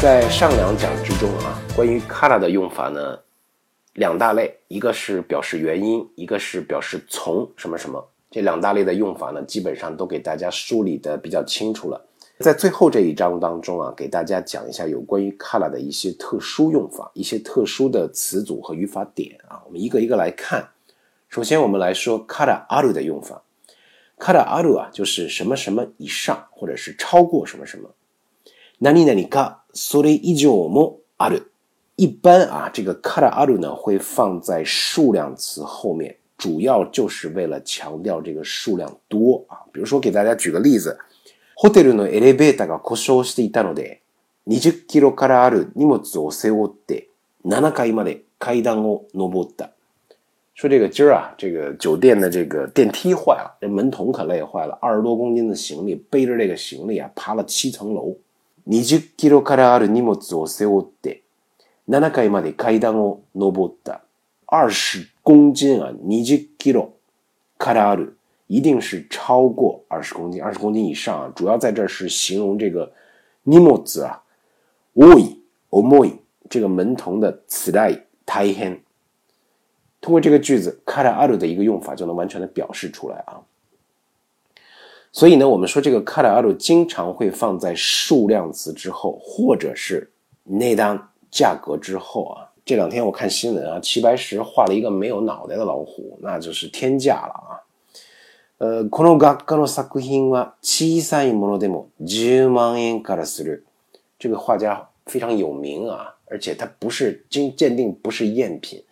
在上两讲之中啊，关于 kara 的用法呢，两大类，一个是表示原因，一个是表示从什么什么。这两大类的用法呢，基本上都给大家梳理的比较清楚了。在最后这一章当中啊，给大家讲一下有关于 kara 的一些特殊用法，一些特殊的词组和语法点啊，我们一个一个来看。首先，我们来说 kara aru 的用法。kara aru 啊，就是什么什么以上，或者是超过什么什么。何々かそれ以上もある。一般啊，这个からある呢会放在数量词后面，主要就是为了强调这个数量多啊。比如说，给大家举个例子：ホテルのエレベーターが故障していたので、20キロからある荷物を背負って7階まで階段を登った。说这个今儿啊，这个酒店的这个电梯坏了，这门筒可累坏了，二十多公斤的行李背着这个行李啊，爬了七层楼。 20キロからある荷物を背負って7階まで階段を登った。二十公斤啊，20キロからある一定是超过二十公斤，二十公斤以上啊。主要在这是形容这个荷物啊，重い、重い这个门童的つらい、大変。通过这个句子からある的一个用法，就能完全的表示出来啊。 所以呢，我们说这个 k a r a aru 经常会放在数量词之后，或者是内单价格之后啊。这两天我看新闻啊，齐白石画了一个没有脑袋的老虎，那就是天价了啊。呃，この画家の作品は小さいものでも十万円からする。这个画家非常有名啊，而且它不是经鉴定不是赝品。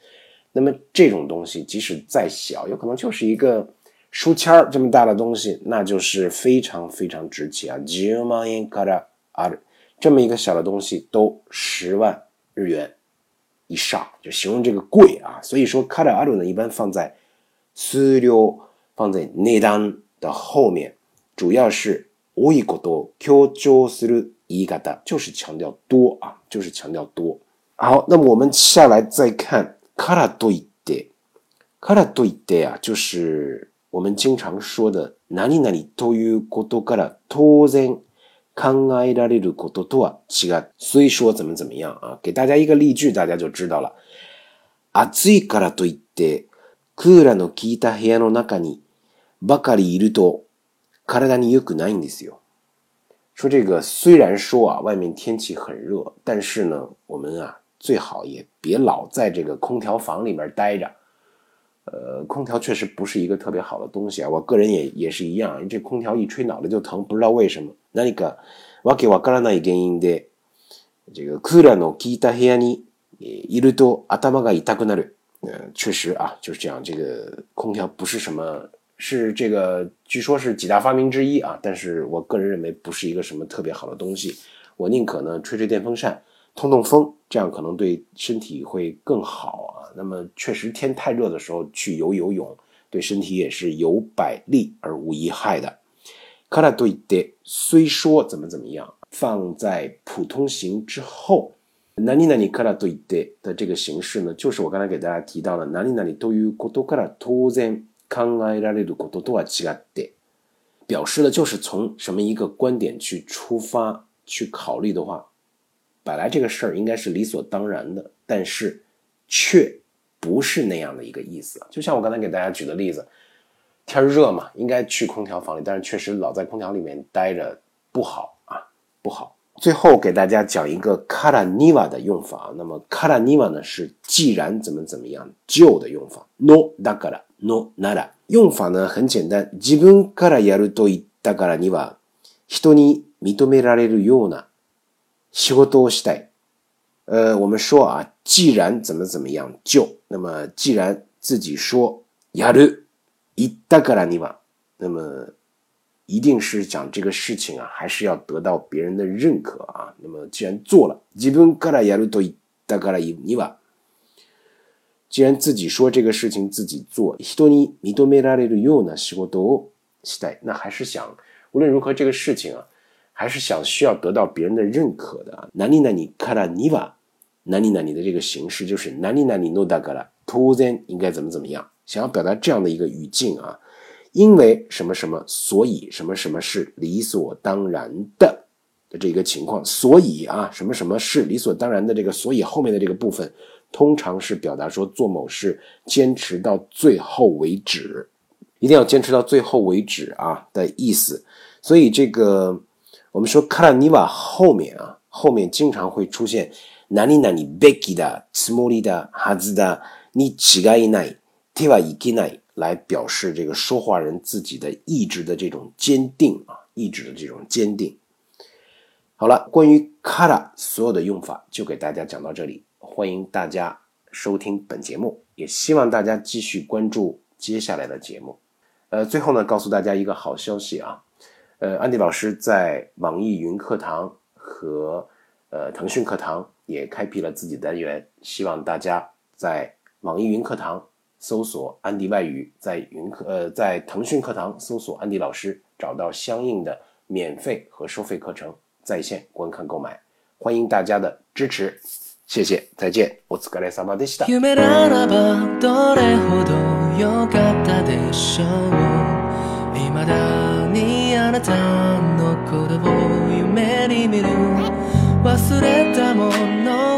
那么这种东西即使再小，有可能就是一个。 书签儿这么大的东西，那就是非常非常值钱啊！十万円からある，这么一个小的东西都十万日元以上，就形容这个贵啊。所以说，からある呢，一般放在数量，放在値段的后面，主要是多いことを強調する言い方，就是强调多啊，就是强调多。好，那么我们下来再看からといって，からといって啊，就是。 我们经常说的“何々ということから当然考えられることとは違う”，虽说怎么怎么样啊，给大家一个例句，大家就知道了。暑いからといってクーラーの効いた部屋の中にばかりいると体に良くないんですよ。说这个虽然说啊，外面天气很热，但是呢，我们啊最好也别老在这个空调房里面待着。 呃，空调确实不是一个特别好的东西啊，我个人也也是一样，这空调一吹脑袋就疼，不知道为什么。何かわけわからない原因で、这个クーラーの効いた部屋にいると頭が痛くなる。呃，确实啊，就是这样。这个空调不是什么，是这个据说是几大发明之一啊，但是我个人认为不是一个什么特别好的东西。我宁可呢吹吹电风扇， 通通风，这样可能对身体会更好啊。那么确实天太热的时候去游游泳，对身体也是有百利而无一害的。からといって虽说怎么怎么样，放在普通型之后，何々からといって的这个形式呢，就是我刚才给大家提到的何々ということから当然考えられることとは違って，表示的就是从什么一个观点去出发去考虑的话， 本来这个事儿应该是理所当然的，但是却。不是那样的一个意思，就像我刚才给大家举的例子，天热嘛，应该去空调房里，但是确实老在空调里面待着不好啊，不好。最后给大家讲一个 kara niwa 的用法，那么 kara niwa 呢是既然怎么怎么样就的用法，no dakara no nara 用法呢很简单，自分からやると言ったからには人に認められるような 仕事をしたい。呃，我们说啊，既然怎么怎么样，就那么既然自己说やる言ったからには，那么一定是讲这个事情啊，还是要得到别人的认可啊。那么既然做了，自分からやると言ったからには，既然自己说这个事情自己做，人に認められるような仕事をしたい，那还是想无论如何这个事情啊， 还是想需要得到别人的认可的。何々からには。哪里哪里的这个形式就是哪里哪里 no da ga 突然应该怎么怎么样？想要表达这样的一个语境啊，因为什么什么，所以什么什么是理所当然的。 的这个情况。所以啊，什么什么是理所当然的这个，所以后面的这个部分，通常是表达说做某事坚持到最后为止，一定要坚持到最后为止啊的意思。所以这个 我们说卡拉尼瓦后面啊，后面经常会出现哪里哪里べきだ、つもりだ、はずだ、に違いない、手はいけない。来表示这个说话人自己的意志的这种坚定啊，意志的这种坚定。好了，关于 kara 所有的用法就给大家讲到这里，欢迎大家收听本节目，也希望大家继续关注接下来的节目。呃，最后呢，告诉大家一个好消息啊， 呃，安迪老师在网易云课堂和呃腾讯课堂也开辟了自己的单元，希望大家在网易云课堂。搜索安迪外语，在云课呃，在腾讯课堂搜索安迪老师，找到相应的免费和收费课程，在线观看购买，欢迎大家的支持，谢谢，再见，我是格雷萨马德西达。なたの葉を夢に見る。忘れたもの